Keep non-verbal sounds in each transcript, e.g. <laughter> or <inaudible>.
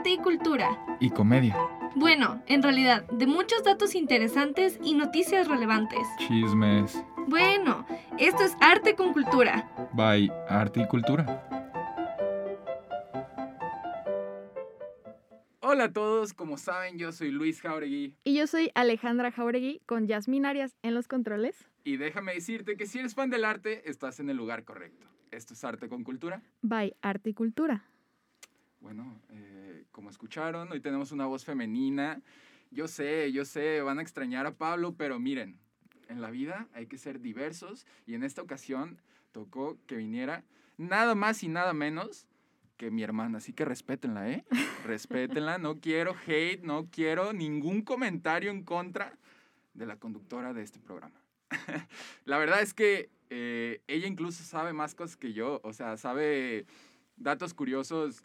Arte y cultura. Y comedia. Bueno, en realidad, de muchos datos interesantes y noticias relevantes. Chismes. Bueno, esto es arte con cultura. By Arte y Cultura. Hola a todos, como saben, yo soy Luis Jauregui Y yo soy Alejandra Jauregui con Yasmín Arias en los controles. y déjame decirte que si eres fan del arte, estás en el lugar correcto. Esto es Arte con Cultura. By Arte y Cultura. Bueno, eh, como escucharon, hoy tenemos una voz femenina. Yo sé, yo sé, van a extrañar a Pablo, pero miren, en la vida hay que ser diversos y en esta ocasión tocó que viniera nada más y nada menos que mi hermana. Así que respétenla, ¿eh? Respétenla, no quiero hate, no quiero ningún comentario en contra de la conductora de este programa. <laughs> la verdad es que eh, ella incluso sabe más cosas que yo, o sea, sabe datos curiosos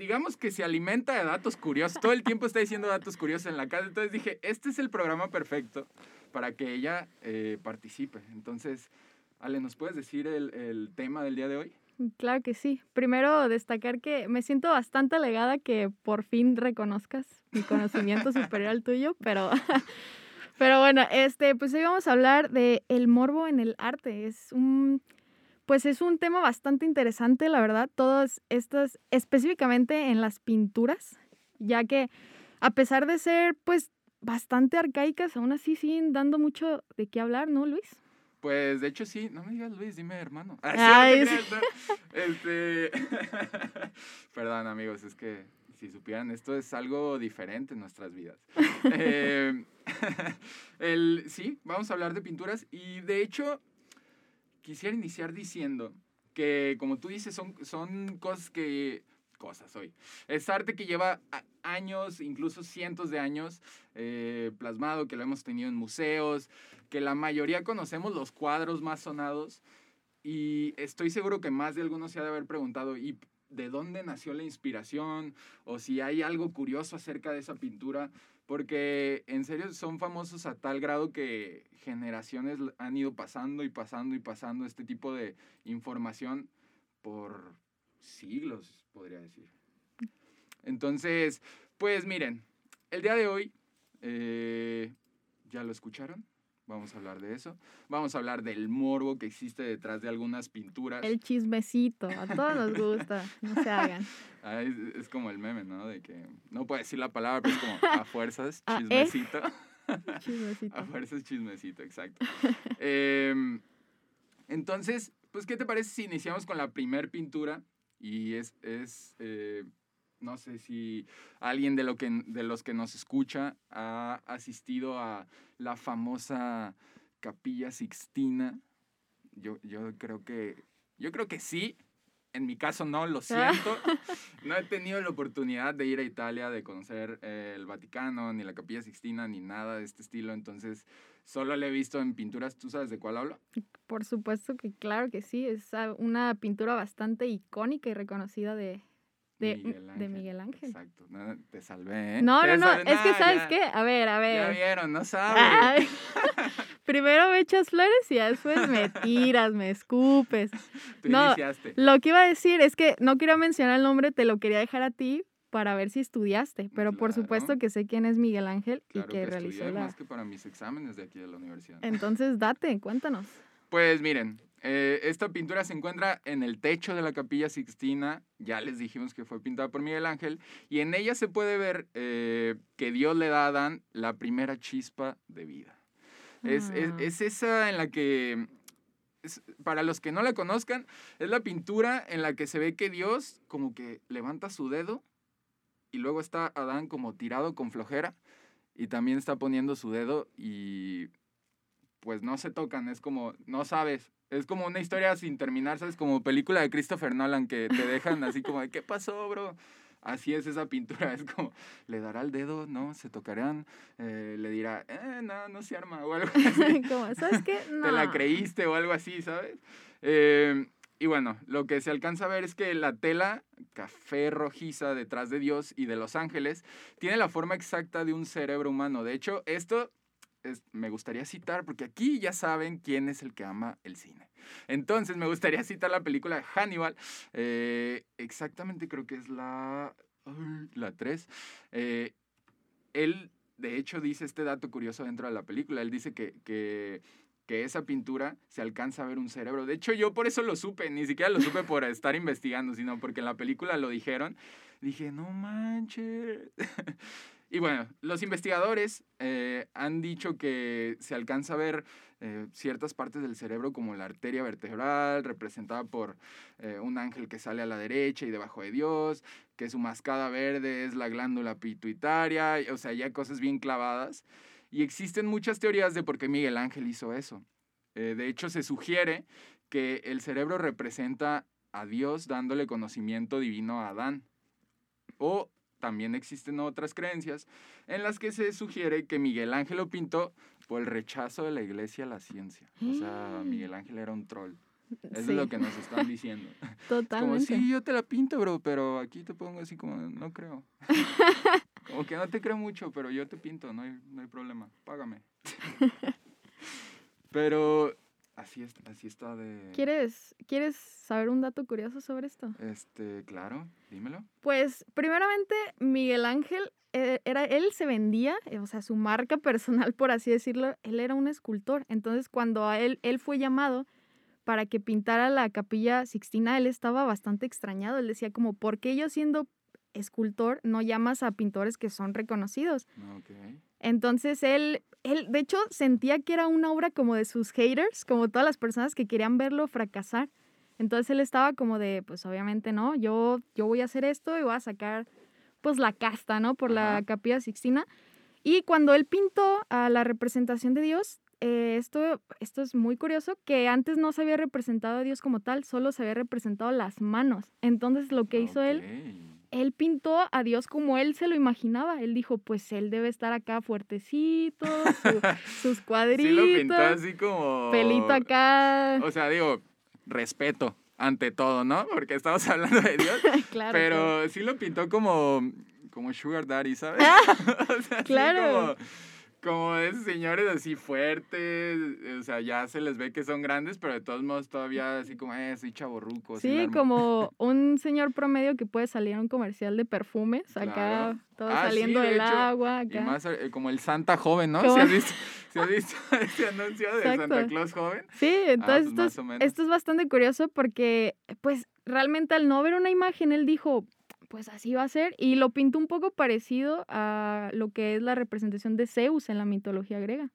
digamos que se alimenta de datos curiosos. Todo el tiempo está diciendo datos curiosos en la casa. Entonces dije, este es el programa perfecto para que ella eh, participe. Entonces, Ale, ¿nos puedes decir el, el tema del día de hoy? Claro que sí. Primero destacar que me siento bastante alegada que por fin reconozcas mi conocimiento <laughs> superior al tuyo, pero, <laughs> pero bueno, este, pues hoy vamos a hablar de el morbo en el arte. Es un, pues es un tema bastante interesante, la verdad. Todas estas, específicamente en las pinturas, ya que a pesar de ser, pues, bastante arcaicas, aún así siguen dando mucho de qué hablar, ¿no, Luis? Pues de hecho sí, no me digas Luis, dime hermano. <laughs> Ah, Ay, sí, no te creas, no. Este... <laughs> Perdón amigos, es que si supieran, esto es algo diferente en nuestras vidas. <laughs> Eh, el, sí, vamos a hablar de pinturas y de hecho quisiera iniciar diciendo que como tú dices, son, son cosas que... Cosas hoy. Es arte que lleva años, incluso cientos de años, eh, plasmado, que lo hemos tenido en museos, que la mayoría conocemos los cuadros más sonados y estoy seguro que más de algunos se ha de haber preguntado, ¿y de dónde nació la inspiración? O si hay algo curioso acerca de esa pintura, porque en serio son famosos a tal grado que generaciones han ido pasando y pasando y pasando este tipo de información por siglos, podría decir. Entonces, pues miren, el día de hoy, eh, ¿ya lo escucharon? Vamos a hablar de eso. Vamos a hablar del morbo que existe detrás de algunas pinturas. El chismecito, a todos nos gusta, no se hagan. <laughs> Ah, es, es como el meme, ¿no? De que no puedo decir la palabra, pero es como a fuerzas, <laughs> ¿eh? chismecito. <laughs> Chismecito. A fuerzas, chismecito, exacto. Em, entonces, pues, ¿qué te parece si iniciamos con la primer pintura? Y es, es eh, no sé si alguien de, lo que, de los que nos escucha ha asistido a la famosa Capilla Sixtina. Yo, yo creo que, yo creo que sí. En mi caso no, lo siento. <laughs> No he tenido la oportunidad de ir a Italia, de conocer eh, el Vaticano, ni la Capilla Sixtina, ni nada de este estilo. Entonces, solo la he visto en pinturas. ¿Tú sabes de cuál hablo? Por supuesto que claro que sí, es ah, una pintura bastante icónica y reconocida de, de, de Miguel Ángel. Exacto. No, te salvé, ¿eh? No, Te no, no, es que ¿sabes ya- qué? A ver, a Ya ver. vieron, no saben. Ay, <laughs> Primero me echas flores y ya después me tiras, me escupes. <laughs> Tú no, iniciaste. Lo que iba a decir es que no quería mencionar el nombre, te lo quería dejar a ti para ver si estudiaste, pero por supuesto que sé quién es Miguel Ángel Claro y que, que realizó la... más que para mis exámenes de aquí de la universidad. Entonces, date, cuéntanos. Pues miren, eh, esta pintura se encuentra en el techo de la capilla Sixtina, ya les dijimos que fue pintada por Miguel Ángel, y en ella se puede ver eh, que Dios le da a Adán la primera chispa de vida. Es, es- Ah. es esa en la que, es- para los que no la conozcan, es la pintura en la que se ve que Dios como que levanta su dedo y luego está Adán como tirado con flojera y también está poniendo su dedo y pues no se tocan, es como, no sabes, es como una historia sin terminar, ¿sabes? Como película de Christopher Nolan que te dejan así como de, ¿qué pasó, bro? Así es esa pintura, <laughs> es como, le dará el dedo, ¿no? Se tocarán, eh, le dirá, eh, no, no se arma, o algo <laughs> así. Como, ¿Sabes qué? No. <laughs> Te la creíste o algo así, ¿sabes? Eh, y bueno, lo que se alcanza a ver es que la tela café rojiza detrás de Dios y de los ángeles tiene la forma exacta de un cerebro humano. De hecho, esto me gustaría citar, porque aquí ya saben quién es el que ama el cine. Entonces, me gustaría citar la película Hannibal. eh, exactamente, creo que es la, la 3. Eh, él, de hecho, dice este dato curioso dentro de la película. Él dice que, que, que esa pintura se alcanza a ver un cerebro. De hecho, yo por eso lo supe, ni siquiera lo supe por estar investigando, sino porque en la película lo dijeron. Dije, no manches. <laughs> y bueno, los investigadores eh, han dicho que se alcanza a ver eh, ciertas partes del cerebro como la arteria vertebral, representada por eh, un ángel que sale a la derecha y debajo de Dios, que su mascada verde es la glándula pituitaria, o sea, ya cosas bien clavadas. Y existen muchas teorías de por qué Miguel Ángel hizo eso. De hecho, se sugiere que el cerebro representa a Dios dándole conocimiento divino a Adán. O también existen otras creencias en las que se sugiere que Miguel Ángel lo pintó por el rechazo de la iglesia a la ciencia. O sea, Miguel Ángel era un troll. Eso Sí, es lo que nos están diciendo. <laughs> Como, totalmente. sí, yo te la pinto, bro, pero aquí te pongo así como, no creo. <laughs> como que no te creo mucho, pero yo te pinto, no hay, no hay problema, págame. <laughs> pero así, es, así está de... ¿Quieres, ¿Quieres saber un dato curioso sobre esto? Este, claro, dímelo. Pues, primeramente, Miguel Ángel, eh, era, él se vendía, eh, o sea, su marca personal, por así decirlo, él era un escultor. Entonces, cuando a él, él fue llamado para que pintara la capilla Sixtina, él estaba bastante extrañado. Él decía como, ¿por qué yo siendo escultor no llamas a pintores que son reconocidos? Ok. Entonces él, él, de hecho, sentía que era una obra como de sus haters, como todas las personas que querían verlo fracasar. Entonces él estaba como de, pues obviamente no, yo, yo voy a hacer esto y voy a sacar pues la casta, ¿no? Por la capilla Sixtina. Y cuando él pintó a la representación de Dios, eh, esto, esto es muy curioso, que antes no se había representado a Dios como tal, solo se había representado las manos. Entonces lo que hizo él. Él pintó a Dios como él se lo imaginaba. Él dijo, pues él debe estar acá fuertecito, su- <laughs> sus Sí cuadritos, lo pintó así como... pelito acá. O sea, digo, respeto ante todo, ¿no? Porque estamos <laughs> hablando de Dios. <laughs> claro. Pero sí lo pintó como, como Sugar Daddy, ¿sabes? o sea, claro. como, como esos señores así fuertes, o sea, ya se les ve que son grandes, pero de todos modos todavía así como, eh, soy chaborruco. Sí, como un señor promedio que puede salir a un comercial de perfumes, acá Claro. todo Ah, sí, saliendo de del hecho, agua, Y acá. más eh, como el Santa joven, ¿no? ¿Sí has <laughs> visto, sí has visto <laughs> ese anuncio de Santa Exacto. Claus joven? Sí, entonces pues esto, más es, o menos. esto es bastante curioso porque, pues, realmente al no ver una imagen, él dijo, pues así va a ser, y lo pintó un poco parecido a lo que es la representación de Zeus en la mitología griega.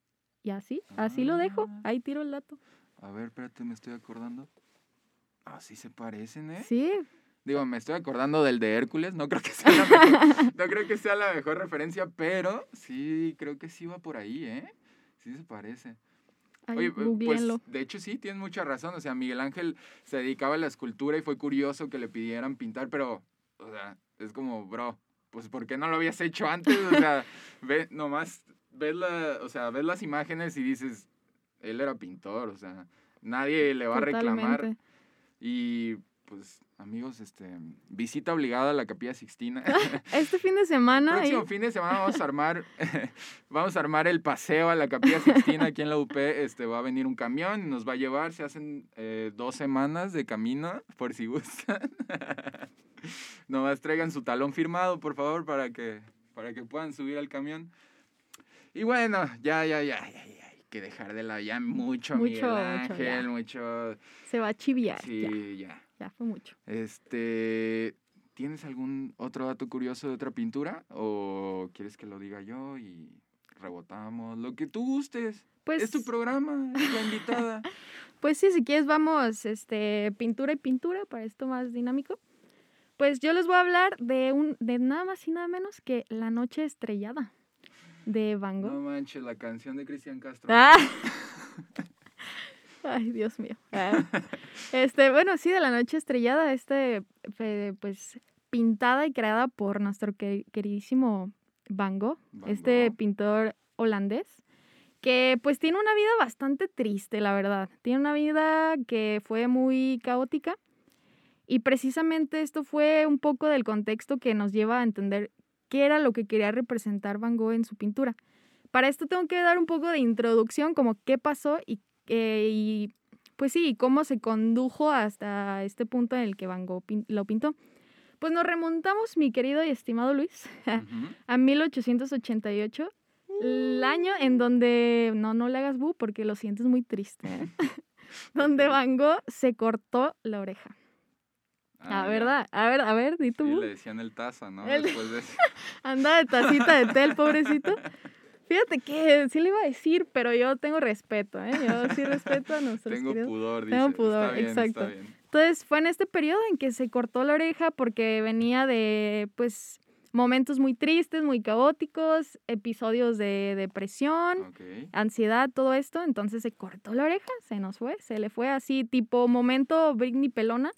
Y así, así lo dejo, Ah. ahí tiro el dato. A ver, espérate, me estoy acordando. Ah, sí se parecen, ¿eh? Sí, Digo, me estoy acordando del de Hércules, no creo que sea la mejor, <laughs> no creo que sea la mejor referencia, pero sí, creo que sí va por ahí, ¿eh? Sí se parece. Oye, pues, googleenlo. de hecho sí, tienes mucha razón, o sea, Miguel Ángel se dedicaba a la escultura y fue curioso que le pidieran pintar, pero, o sea, es como, bro, pues ¿por qué no lo habías hecho antes? O sea, ve, nomás ves, la, o sea, ves las imágenes y dices, él era pintor, o sea, nadie le va a reclamar. Totalmente. Y pues, amigos, este, visita obligada a la Capilla Sixtina. <laughs> Este fin de <laughs> semana, ahí- Próximo fin de semana vamos a armar, <laughs> vamos a armar el paseo a la Capilla Sixtina aquí en la UP. Este, va a venir un camión y nos va a llevar. Se hacen eh, dos semanas de camino, por si gustan. Nomás traigan su talón firmado, por favor, para que, para que puedan subir al camión. Y bueno, ya, ya, ya, ya, ya, hay que dejar de la ya mucho, Mucho, Miguel. Ángel, mucho, se va a chiviar. Ya, sí, ya. ya fue mucho. Este, ¿tienes algún otro dato curioso de otra pintura? ¿O quieres que lo diga yo y rebotamos? Lo que tú gustes. Pues, es tu programa, es la invitada. <laughs> pues sí, si quieres vamos, este, pintura y pintura para esto más dinámico. Pues yo les voy a hablar de un, de nada más y nada menos que La Noche Estrellada de Van Gogh. No manches, la canción de Cristian Castro. Ah. <laughs> Ay, Dios mío. Ah. Este, bueno, sí, de la noche estrellada, este, pues, pintada y creada por nuestro que- queridísimo Van Gogh, Van este pintor holandés, que pues tiene una vida bastante triste, la verdad. Tiene una vida que fue muy caótica y precisamente esto fue un poco del contexto que nos lleva a entender qué era lo que quería representar Van Gogh en su pintura. Para esto tengo que dar un poco de introducción, como qué pasó y, eh, y pues sí, cómo se condujo hasta este punto en el que Van Gogh pin- lo pintó. Pues nos remontamos, mi querido y estimado Luis, <laughs> Ujú. a 1888, el año en donde, no, no le hagas bu porque lo sientes muy triste, ¿eh? <laughs> <laughs> donde. Van Gogh se cortó la oreja. Ah, Ah. ¿verdad? A ver, a ver, di tu Sí, le decían el taza, ¿no? El- Después de. <laughs> Anda de tacita de té, el pobrecito. Fíjate que sí le iba a decir, pero yo tengo respeto, ¿eh? Yo sí respeto a nuestros Tengo queridos. pudor, dice. Tengo pudor, bien, exacto. Entonces fue en este periodo en que se cortó la oreja porque venía de, pues, momentos muy tristes, muy caóticos, episodios de depresión, ansiedad, todo esto. Entonces se cortó la oreja, se nos fue, se le fue así, tipo momento Britney Pelona.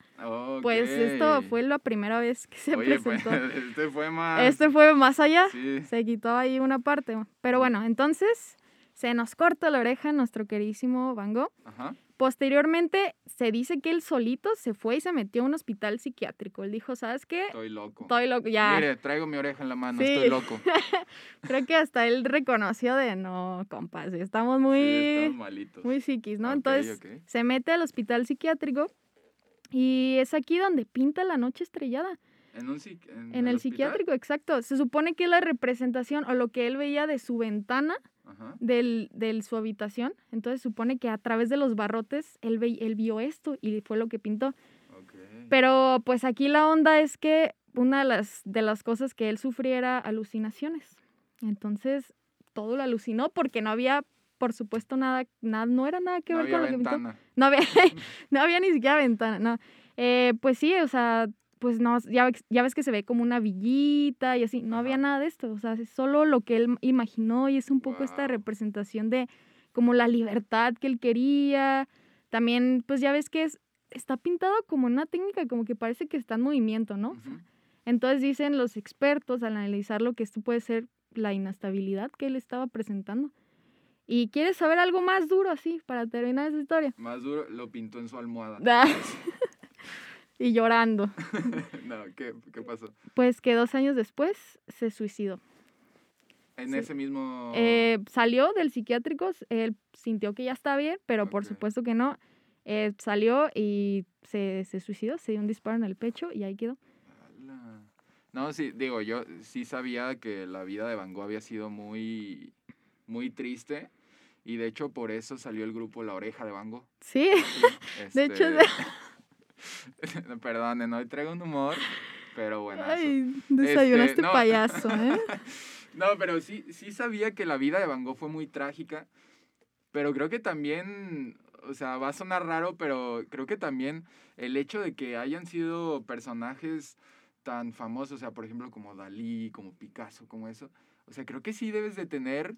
Pues esto fue la primera vez que se Oye, pues, presentó. <laughs> este fue más. Este fue más allá. Sí. Se quitó ahí una parte. Pero bueno, entonces se nos corta la oreja nuestro queridísimo Van Gogh. Ajá. Posteriormente se dice que él solito se fue y se metió a un hospital psiquiátrico. Él dijo, ¿sabes qué? Estoy loco. Estoy loco. Ya, Mire, traigo mi oreja en la mano, Sí. estoy loco. <laughs> creo que hasta él reconoció de, no, compas, estamos muy, Sí, estamos malitos. muy psiquis, ¿no? Entonces se mete al hospital psiquiátrico y es aquí donde pinta la noche estrellada. En, un en, En el, hospital? psiquiátrico, exacto. Se supone que la representación o lo que él veía de su ventana Ajá. del, del su habitación. Entonces supone que a través de los barrotes él, ve- él vio esto y fue lo que pintó. Pero pues aquí la onda es que una de las, de las cosas que él sufría era alucinaciones. Entonces todo lo alucinó porque no había, por supuesto, nada, nada no era nada que no ver con lo que pintó. ventana. No había, <laughs> no había ni siquiera ventana, no. Eh, pues sí, o sea, pues no, ya, ves- ya ves que se ve como una villita y así, no había nada de esto, o sea, es solo lo que él imaginó y es un poco esta representación de como la libertad que él quería. También, pues ya ves que es, está pintado como una técnica, como que parece que está en movimiento, ¿no? Entonces dicen los expertos al analizar lo que esto puede ser la inestabilidad que él estaba presentando. ¿Y quieres saber algo más duro así para terminar esa historia? Más duro, lo pintó en su almohada. <laughs> Y llorando. <laughs> no, ¿qué, ¿qué pasó? Pues que dos años después se suicidó. En Sí. ese mismo... Eh, salió del psiquiátrico, él sintió que ya está bien, pero por supuesto que no. Eh, salió y se, se suicidó, se dio un disparo en el pecho y ahí quedó. Ala. No, sí, digo, yo sí sabía que la vida de Van Gogh había sido muy, muy triste. Y de hecho, por eso salió el grupo La Oreja de Van Gogh. Sí, Sí, <laughs> <laughs> De hecho, este, <laughs> Perdonen, hoy traigo un humor, pero bueno. ay, desayunaste Este, no. payaso, ¿eh? <laughs> No, pero sí, sí sabía que la vida de Van Gogh fue muy trágica, pero creo que también, o sea, va a sonar raro, pero creo que también el hecho de que hayan sido personajes tan famosos, o sea, por ejemplo, como Dalí, como Picasso, como eso, o sea, creo que sí debes de tener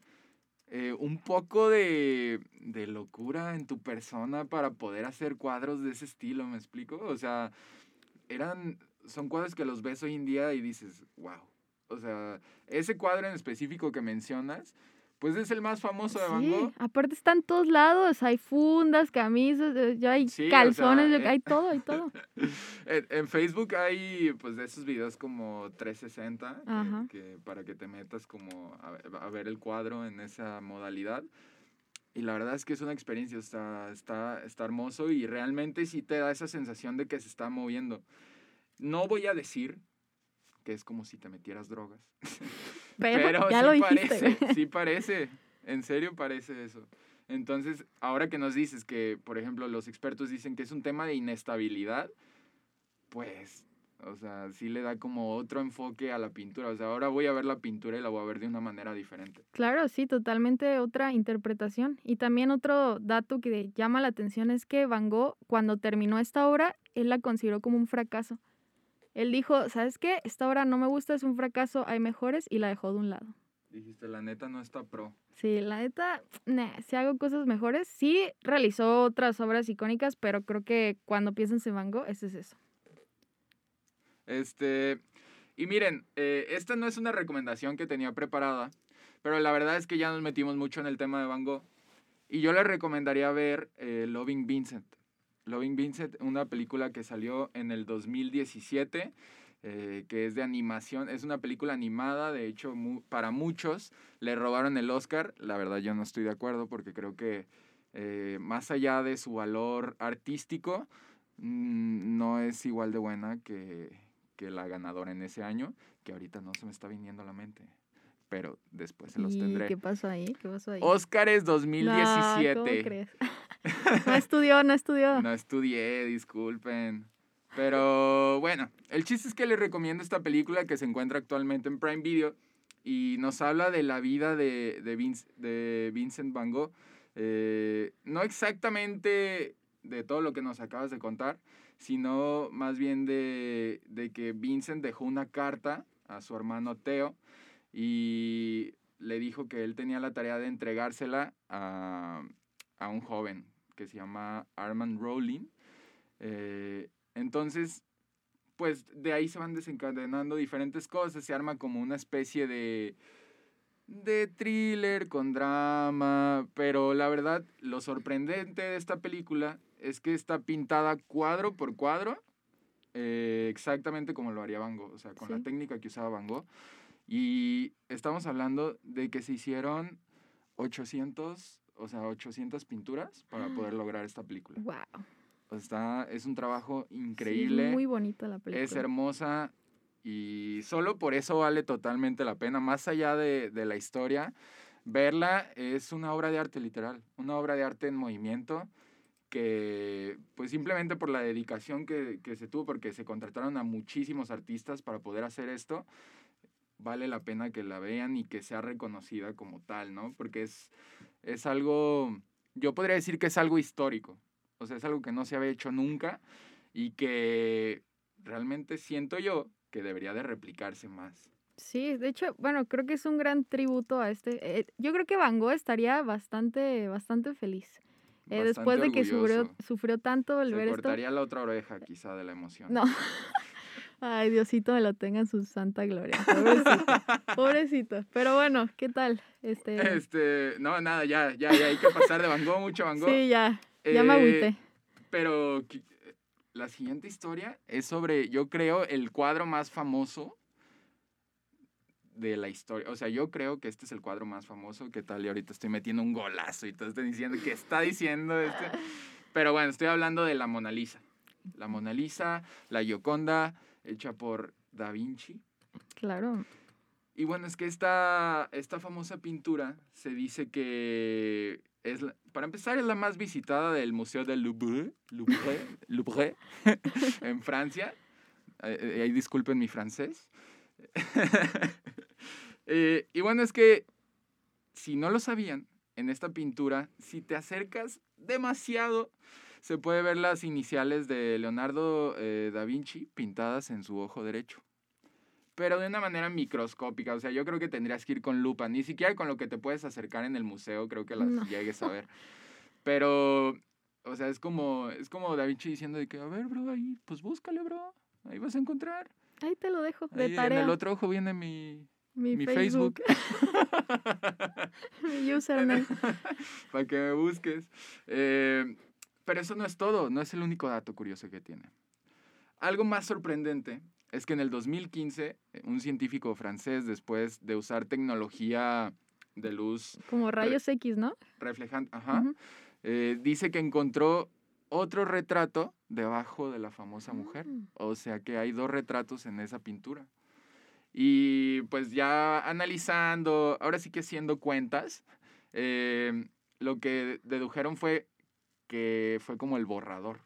eh, un poco de, de locura en tu persona para poder hacer cuadros de ese estilo, ¿me explico? O sea, eran, son cuadros que los ves hoy en día y dices, wow. O sea, ese cuadro en específico que mencionas, pues es el más famoso de Van Sí, Gogh. aparte están en todos lados, hay fundas, camisas, eh, ya hay Sí, o calzones, sea, yo- eh, hay todo, hay todo. <laughs> En, en Facebook hay pues de esos videos como 360 que- que, para que te metas como a, a ver el cuadro en esa modalidad. Y la verdad es que es una experiencia, está, está, está hermoso y realmente sí te da esa sensación de que se está moviendo. No voy a decir que es como si te metieras drogas, <laughs> Pero, pero ya sí lo dijiste. parece, <laughs> sí parece, en serio parece eso. Entonces, ahora que nos dices que, por ejemplo, los expertos dicen que es un tema de inestabilidad, pues, o sea, sí le da como otro enfoque a la pintura. O sea, ahora voy a ver la pintura y la voy a ver de una manera diferente. Claro, sí, totalmente otra interpretación. Y también otro dato que llama la atención es que Van Gogh, cuando terminó esta obra, él la consideró como un fracaso. Él dijo, ¿sabes qué? Esta obra no me gusta, es un fracaso, hay mejores, y la dejó de un lado. Dijiste, la neta no está pro. Sí, la neta, nah, si hago cosas mejores, sí realizó otras obras icónicas, pero creo que cuando piensas en Van Gogh, ese es eso. Este, y miren, eh, esta no es una recomendación que tenía preparada, pero la verdad es que ya nos metimos mucho en el tema de Van Gogh. Y yo le recomendaría ver eh, Loving Vincent. Loving Vincent, una película que salió en el 2017, eh, que es de animación. Es una película animada, de hecho, mu- para muchos le robaron el Oscar. La verdad yo no estoy de acuerdo porque creo que eh, más allá de su valor artístico, mm, no es igual de buena que, que la ganadora en ese año, que ahorita no se me está viniendo a la mente. Pero después se los ¿Y tendré. qué pasó ahí? ¿Qué pasó ahí? Óscares No, 2017. ¿cómo crees? No estudió, no estudió. <laughs> No estudié, disculpen. Pero bueno, el chiste es que les recomiendo esta película que se encuentra actualmente en Prime Video y nos habla de la vida de, de, de Vincent Van Gogh. Eh, no exactamente de todo lo que nos acabas de contar, sino más bien de, de que Vincent dejó una carta a su hermano Theo y le dijo que él tenía la tarea de entregársela a, a un joven que se llama Armand Rowling. Eh, entonces, pues de ahí se van desencadenando diferentes cosas, se arma como una especie de, de thriller con drama, pero la verdad, lo sorprendente de esta película es que está pintada cuadro por cuadro, eh, exactamente como lo haría Van Gogh, o sea, con la técnica que usaba Van Gogh. Y estamos hablando de que se hicieron 800, o sea, 800 pinturas para poder <gasps> lograr esta película. Wow. O sea, está, es un trabajo Sí, increíble, es muy bonita la película. es hermosa y solo por eso vale totalmente la pena. Más allá de, de la historia, verla es una obra de arte literal, una obra de arte en movimiento que pues simplemente por la dedicación que, que se tuvo, porque se contrataron a muchísimos artistas para poder hacer esto, vale la pena que la vean y que sea reconocida como tal, ¿no? Porque es, es algo, yo podría decir que es algo histórico, o sea, es algo que no se había hecho nunca y que realmente siento yo que debería de replicarse más. Sí, de hecho, bueno, creo que es un gran tributo a este. eh, yo creo que Van Gogh estaría bastante, bastante feliz. Eh, después de que sufrió, sufrió tanto el Se ver esto. cortaría la otra oreja quizá de la emoción. No. <laughs> Ay, Diosito me lo tenga en su santa gloria. Pobrecito. <laughs> Pobrecito. Pero bueno, ¿qué tal? Este. Este, no, nada, ya, ya, ya hay que pasar de Van Gogh, mucho Van Gogh. Sí, ya. Ya me Eh, agüité. Pero qui- la siguiente historia es sobre, yo creo, el cuadro más famoso de la historia. O sea, yo creo que este es el cuadro más famoso. ¿Qué tal? Y ahorita estoy metiendo un golazo y todos están diciendo que está diciendo este. <laughs> Pero bueno, estoy hablando de la Mona Lisa. La Mona Lisa, la Gioconda, hecha por Da Vinci. Claro. Y bueno, es que esta, esta famosa pintura se dice que es, la- para empezar, es la más visitada del Museo del Louvre, Louvre, <laughs> Louvre <laughs> en Francia. Eh, eh, ahí disculpen mi francés. <laughs> Eh, y bueno, es que si no lo sabían, en esta pintura, si te acercas demasiado, se puede ver las iniciales de Leonardo eh, da Vinci pintadas en su ojo derecho pero de una manera microscópica. O sea, yo creo que tendrías que ir con lupa. Ni siquiera con lo que te puedes acercar en el museo, creo que las No. llegues a ver. <laughs> Pero, o sea, es como, es como Da Vinci diciendo de que, a ver, bro, ahí, pues búscale, bro. Ahí vas a encontrar. Ahí te lo dejo. De Ahí en tarea. el otro ojo viene mi, mi, mi Facebook. Facebook. <laughs> mi <laughs> username. Para que me busques. Eh, pero eso no es todo, no es el único dato curioso que tiene. Algo más sorprendente es que en el 2015, eh, un científico francés, después de usar tecnología de luz Como rayos X, ¿no? reflejante, ajá, eh, dice que encontró otro retrato debajo de la famosa mujer. Mm. O sea que hay dos retratos en esa pintura. Y pues ya analizando, ahora sí que haciendo cuentas, eh, lo que dedujeron fue que fue como el borrador.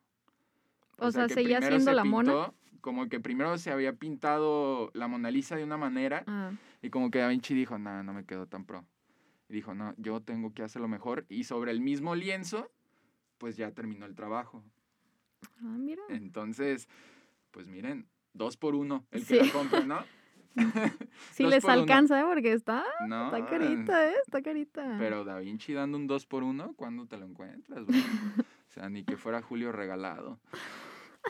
O sea, que seguía siendo se la mona. pintó, Como que primero se había pintado la Mona Lisa de una manera Ah, y como que Da Vinci dijo, no, no me quedó tan pro. Y dijo, no, yo tengo que hacerlo mejor. Y sobre el mismo lienzo, pues ya terminó el trabajo. ah, mira. Entonces, pues miren, dos por uno, el Sí. que la compre, ¿no? <laughs> <laughs> Dos les por uno. alcanza, ¿eh? Porque está, No, está carita, ¿eh? Está carita. Pero Da Vinci dando un dos por uno, ¿cuándo te lo encuentras? bro? o sea, ni que fuera Julio regalado.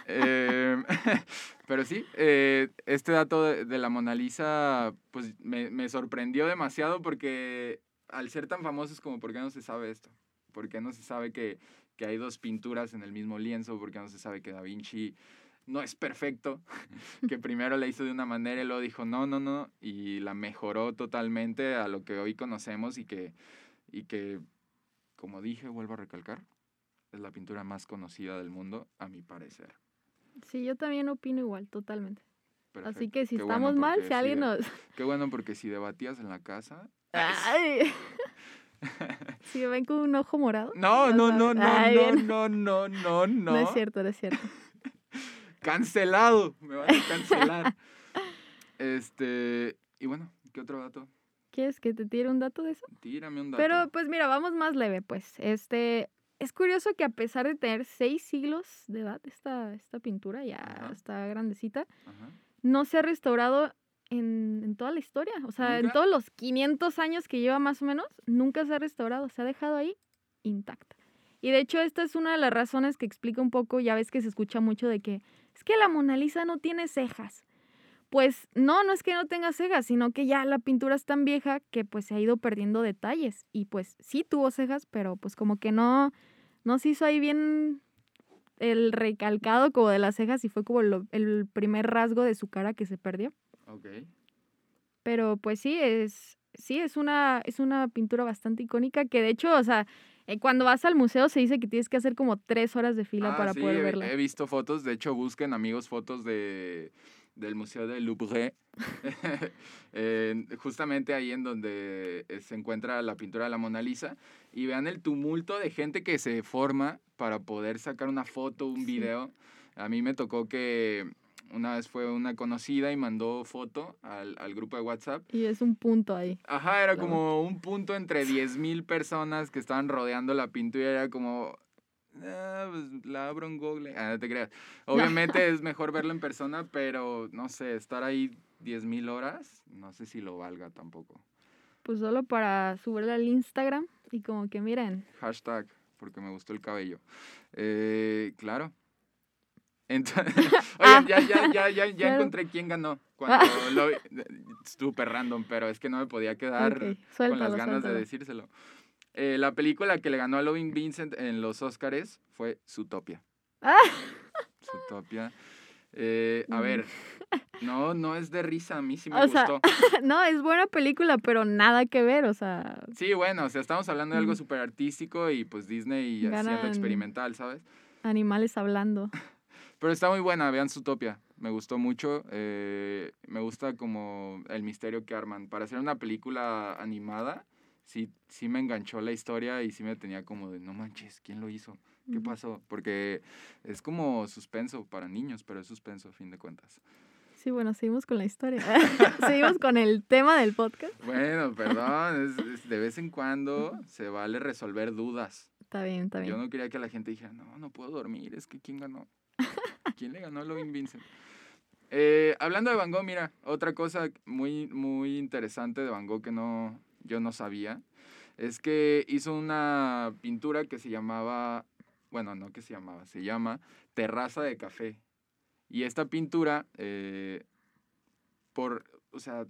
Eh, <laughs> pero sí, eh, este dato de, de la Mona Lisa, pues me, me sorprendió demasiado porque al ser tan famosos como, ¿por qué no se sabe esto? ¿Por qué no se sabe que, que hay dos pinturas en el mismo lienzo? ¿Por qué no se sabe que Da Vinci no es perfecto? que primero la hizo de una manera y luego dijo, no, no, no, y la mejoró totalmente a lo que hoy conocemos y que, y que como dije, vuelvo a recalcar, es la pintura más conocida del mundo, a mi parecer. Sí, yo también opino igual, totalmente. Así que si Qué bueno, estamos mal, porque si alguien nos... <laughs> Qué bueno, porque si debatías en la casa... Ay. <laughs> si me ven con un ojo morado. No, no, no, no, no, no, no, no, no. No es cierto, no es cierto. Cancelado. Me van a cancelar. <laughs> este. Y bueno, ¿qué otro dato? ¿Quieres que te tire un dato de eso? Tírame un dato. Pero pues mira, vamos más leve, pues. Este, es curioso que a pesar de tener seis siglos de edad, esta, esta pintura ya Ajá. está grandecita, Ajá. no se ha restaurado en, en toda la historia. O sea, en todos los 500 años que lleva más o menos, nunca se ha restaurado. Se ha dejado ahí intacta. Y de hecho, esta es una de las razones que explica un poco, ya ves que se escucha mucho de que es que la Mona Lisa no tiene cejas. Pues no, no es que no tenga cejas, sino que ya la pintura es tan vieja que pues se ha ido perdiendo detalles. Y pues sí tuvo cejas, pero pues como que no, no se hizo ahí bien el recalcado como de las cejas y fue como lo- el primer rasgo de su cara que se perdió. Ok. Pero pues sí, es, sí, es una, es una pintura bastante icónica que de hecho, o sea, eh, cuando vas al museo se dice que tienes que hacer como tres horas de fila Ah, para sí, poder he, verla. he visto fotos. De hecho, busquen, amigos, fotos de, del Museo del Louvre. <laughs> En- justamente ahí en donde eh, se encuentra la pintura de la Mona Lisa. Y vean el tumulto de gente que se forma para poder sacar una foto, un Sí. video. A mí me tocó que una vez fue una conocida y mandó foto al, al grupo de WhatsApp. Y es un punto ahí. Ajá, era Claro. como un punto entre 10.000 personas que estaban rodeando la pintura. Era como, ah, pues la abro en Google. Ah, no te creas. <laughs> Obviamente es mejor verlo en persona, pero no sé, estar ahí 10.000 horas, no sé si lo valga tampoco. Pues solo para subirla al Instagram y como que miren, Hashtag, porque me gustó el cabello. Eh, claro. Entonces, <laughs> Ah. oigan, ya, ya, ya, ya, ya encontré quién ganó. Cuando lo vi- Súper random, pero es que no me podía quedar con las suéltalo, ganas de decírselo. Eh, la película que le ganó a Loving Vincent en los Oscars fue Zootopia. Ah. Zootopia. Eh, a Mm. ver, no, no es de risa, a mí sí me O sea, gustó. <laughs> no, es buena película, pero nada que ver, o sea, Sí, bueno, o sea, estamos hablando de algo Mm. súper artístico y pues Disney haciendo Ganan- experimental, ¿sabes? animales hablando. Pero está muy buena, vean Zootopia. Me gustó mucho. eh, me gusta como el misterio que arman. Para hacer una película animada, sí, sí me enganchó la historia y sí me tenía como de, no manches, ¿quién lo hizo? ¿Qué pasó? Porque es como suspenso para niños, pero es suspenso a fin de cuentas. Sí, bueno, seguimos con la historia. <laughs> seguimos con el tema del podcast. Bueno, perdón, es- <laughs> es de vez en cuando se vale resolver dudas. Está bien, está bien. Yo no quería que la gente dijera, no, no puedo dormir, es que ¿quién ganó? <laughs> <laughs> ¿Quién le ganó a Loving Vincent? Eh, hablando de Van Gogh, mira, otra cosa muy, muy interesante de Van Gogh que no, yo no sabía, es que hizo una pintura que se llamaba, bueno, no que se llamaba, se llama Terraza de Café. Y esta pintura, eh, por, o sea,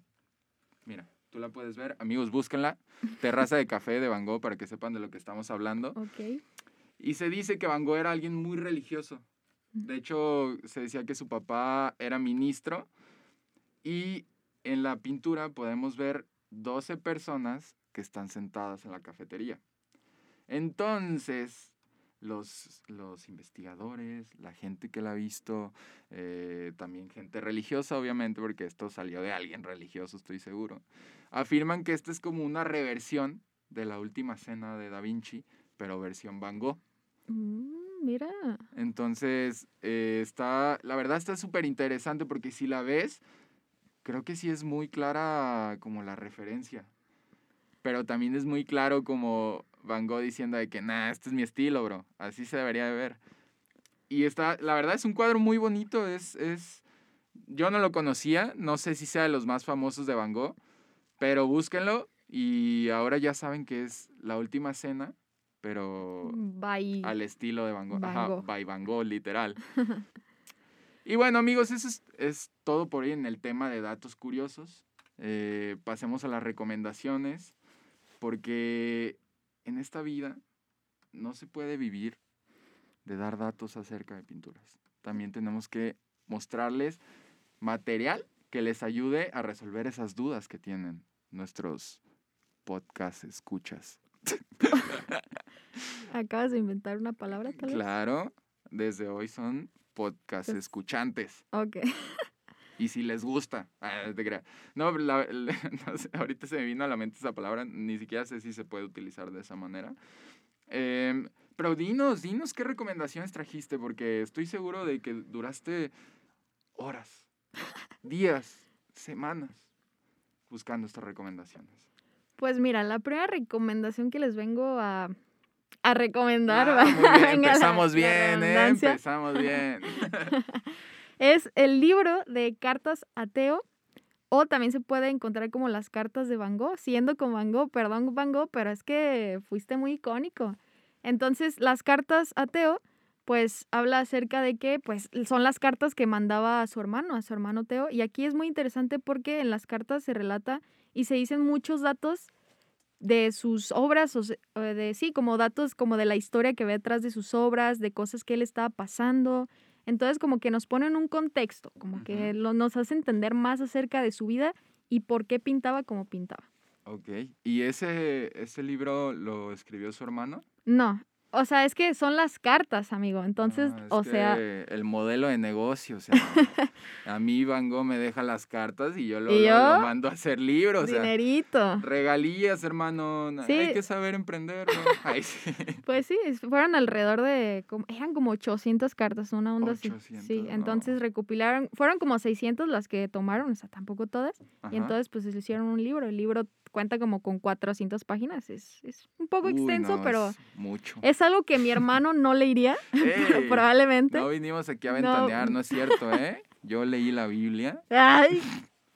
mira, tú la puedes ver, amigos, búsquenla, Terraza de Café de Van Gogh para que sepan de lo que estamos hablando. Ok. Y se dice que Van Gogh era alguien muy religioso. De hecho, se decía que su papá era ministro. Y en la pintura podemos ver 12 personas que están sentadas en la cafetería. Entonces, los, los investigadores, la gente que la ha visto, eh, también gente religiosa, obviamente, porque esto salió de alguien religioso, estoy seguro, afirman que esta es como una reversión de la última cena de Da Vinci, pero versión Van Gogh. Mm, mira. Entonces, eh, está, la verdad está súper interesante porque si la ves, creo que sí es muy clara como la referencia. Pero también es muy claro como Van Gogh diciendo de que, nah, este es mi estilo, bro. Así se debería de ver. Y está, la verdad es un cuadro muy bonito. Es, es, yo no lo conocía, no sé si sea de los más famosos de Van Gogh, pero búsquenlo y ahora ya saben que es la última cena, pero Bye. al estilo de Van Gogh. Van Ajá, by Van Gogh, literal. <laughs> Y bueno, amigos, eso es, es todo por hoy en el tema de datos curiosos. Eh, pasemos a las recomendaciones, porque en esta vida no se puede vivir de dar datos acerca de pinturas. También tenemos que mostrarles material que les ayude a resolver esas dudas que tienen nuestros podcast escuchas. <laughs> <laughs> Acabas de inventar una palabra, tal vez. Claro, desde hoy son podcast Pues- escuchantes. Ok. <laughs> Y si les gusta. <laughs> Ah. No, la- la- no sé, ahorita se me vino a la mente esa palabra. Ni siquiera sé si se puede utilizar de esa manera. Em, pero dinos, dinos qué recomendaciones trajiste, porque estoy seguro de que duraste horas, días, semanas buscando estas recomendaciones. Pues mira, la primera recomendación que les vengo a, a recomendar. Ah, muy <laughs> bien, empezamos bien, ¿eh? Empezamos bien. <laughs> Es el libro de cartas a Teo. O también se puede encontrar como las cartas de Van Gogh, siendo con Van Gogh, perdón Van Gogh, pero es que fuiste muy icónico. Entonces, las cartas a Teo, pues habla acerca de que pues son las cartas que mandaba a su hermano, a su hermano Teo. Y aquí es muy interesante porque en las cartas se relata y se dicen muchos datos de sus obras, o de sí, como datos como de la historia que ve detrás de sus obras, de cosas que él estaba pasando. Entonces, como que nos ponen un contexto, como que lo, nos hace entender más acerca de su vida y por qué pintaba como pintaba. ok. ¿Y ese, ese libro lo escribió su hermano? No, o sea, es que son las cartas, amigo. Entonces, Ah, o sea, el modelo de negocio, o sea, <laughs> a mí Van Gogh me deja las cartas y yo lo, mando a hacer libros, o sea, dinerito. regalías, hermano, Sí. hay que saber emprender, ¿no? <laughs> Ay, sí. Pues sí, fueron alrededor de, eran como 800 cartas, una onda así. 800, Sí, no. entonces recopilaron, fueron como 600 las que tomaron, o sea, tampoco todas. Y entonces, pues, le hicieron un libro. El libro cuenta como con 400 páginas. Es, es un poco Uy, extenso, no, pero es mucho. es algo que mi hermano no leería, <laughs> Ey, probablemente. no vinimos aquí a ventanear, no es cierto, ¿eh? Yo leí la Biblia <laughs> Ay,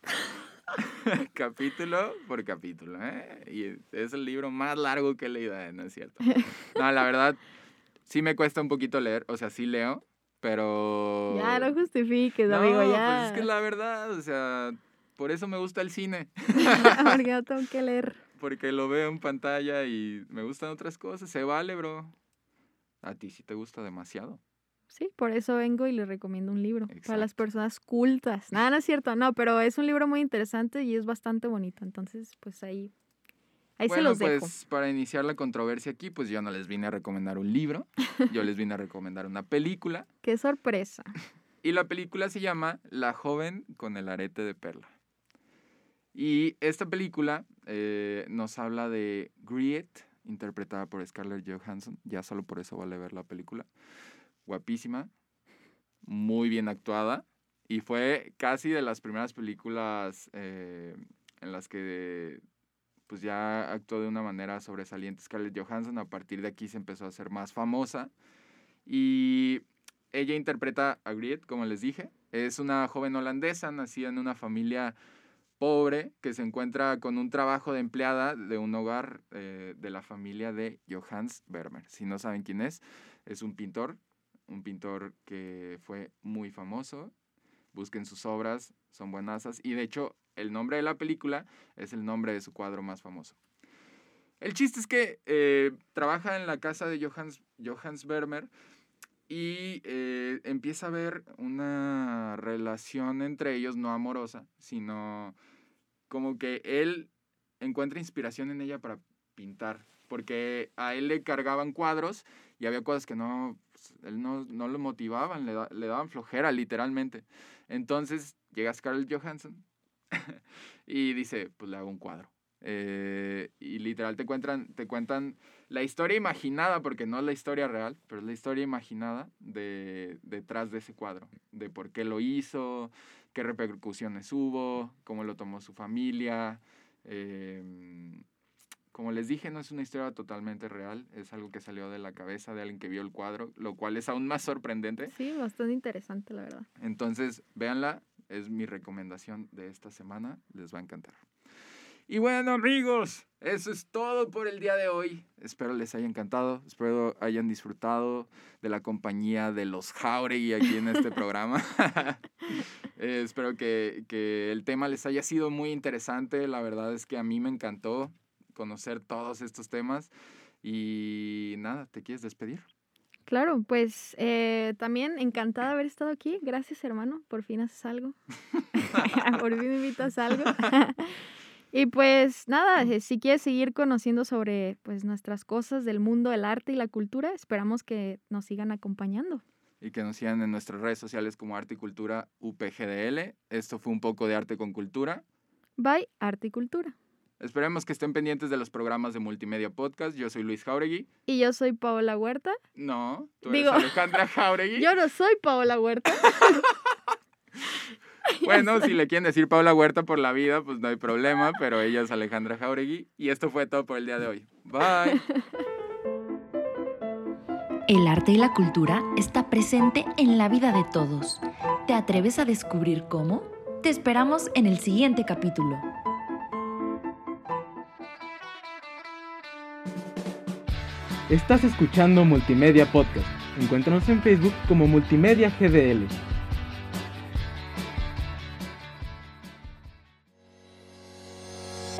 <laughs> capítulo por capítulo, ¿eh? Y es el libro más largo que he leído, ¿eh? no es cierto. No, la verdad, sí me cuesta un poquito leer, o sea, sí leo, pero... ya no justifiques, No, amigo, pues ya. es que la verdad, o sea, por eso me gusta el cine, <laughs> Porque <laughs> no tengo que leer. porque lo veo en pantalla y me gustan otras cosas, se vale, bro. A ti sí te gusta demasiado. Sí, por eso vengo y le recomiendo un libro para las personas cultas. Nada, no es cierto, no, pero es un libro muy interesante y es bastante bonito. Entonces, pues ahí, ahí se los dejo. pues para iniciar la controversia aquí, pues yo no les vine a recomendar un libro, yo les vine a recomendar una película. <laughs> Qué sorpresa. Y la película se llama La joven con el arete de perla. Y esta película eh, nos habla de Griet, interpretada por Scarlett Johansson. Ya solo por eso vale ver la película. Guapísima, muy bien actuada. Y fue casi de las primeras películas eh, en las que pues ya actuó de una manera sobresaliente Scarlett Johansson. A partir de aquí se empezó a hacer más famosa. Y ella interpreta a Griet, como les dije. Es una joven holandesa, nacida en una familia pobre, que se encuentra con un trabajo de empleada de un hogar eh, de la familia de Johannes Vermeer. Si no saben quién es, es un pintor, un pintor que fue muy famoso. Busquen sus obras, son buenasas. Y de hecho, el nombre de la película es el nombre de su cuadro más famoso. El chiste es que eh, trabaja en la casa de Johannes, Johannes Vermeer y eh, empieza a ver una relación entre ellos, no amorosa, sino como que él encuentra inspiración en ella para pintar, porque a él le cargaban cuadros y había cosas que no, pues, él no, no lo motivaban, le, da- le daban flojera literalmente. Entonces llega Scarlett Johansson <laughs> y dice, pues le hago un cuadro. Eh, y literal te cuentan, te cuentan la historia imaginada, porque no es la historia real, pero es la historia imaginada de, detrás de ese cuadro, de por qué lo hizo, qué repercusiones hubo, cómo lo tomó su familia. em, como les dije, no es una historia totalmente real, es algo que salió de la cabeza de alguien que vio el cuadro, lo cual es aún más sorprendente. Sí, bastante interesante, la verdad. Entonces, véanla, es mi recomendación de esta semana, les va a encantar. Y bueno, amigos, eso es todo por el día de hoy. Espero les haya encantado, espero hayan disfrutado de la compañía de los Jauregui aquí en este programa. <laughs> Eh, espero que, que el tema les haya sido muy interesante. La verdad es que a mí me encantó conocer todos estos temas. Y nada, ¿te quieres despedir? Claro, pues eh, también encantada de haber estado aquí. Gracias, hermano. Por fin haces algo. <laughs> <laughs> Por fin me invitas a algo. Y pues nada, eh, si quieres seguir conociendo sobre pues nuestras cosas del mundo del arte y la cultura, esperamos que nos sigan acompañando. Y que nos sigan en nuestras redes sociales como Arte y Cultura UPGDL. Esto fue un poco de arte con cultura. Bye, arte y cultura. Esperemos que estén pendientes de los programas de Multimedia Podcast. Yo soy Luis Jauregui. Y yo soy Paola Huerta. No, tú eres Digo, Alejandra <laughs> Jauregui. Yo no soy Paola Huerta. <laughs> <laughs> Bueno, si le quieren decir Paula Huerta por la vida, pues no hay problema, pero ella es Alejandra Jauregui. Y esto fue todo por el día de hoy. Bye. El arte y la cultura está presente en la vida de todos. ¿Te atreves a descubrir cómo? Te esperamos en el siguiente capítulo. Estás escuchando Multimedia Podcast. Encuéntranos en Facebook como Multimedia GDL.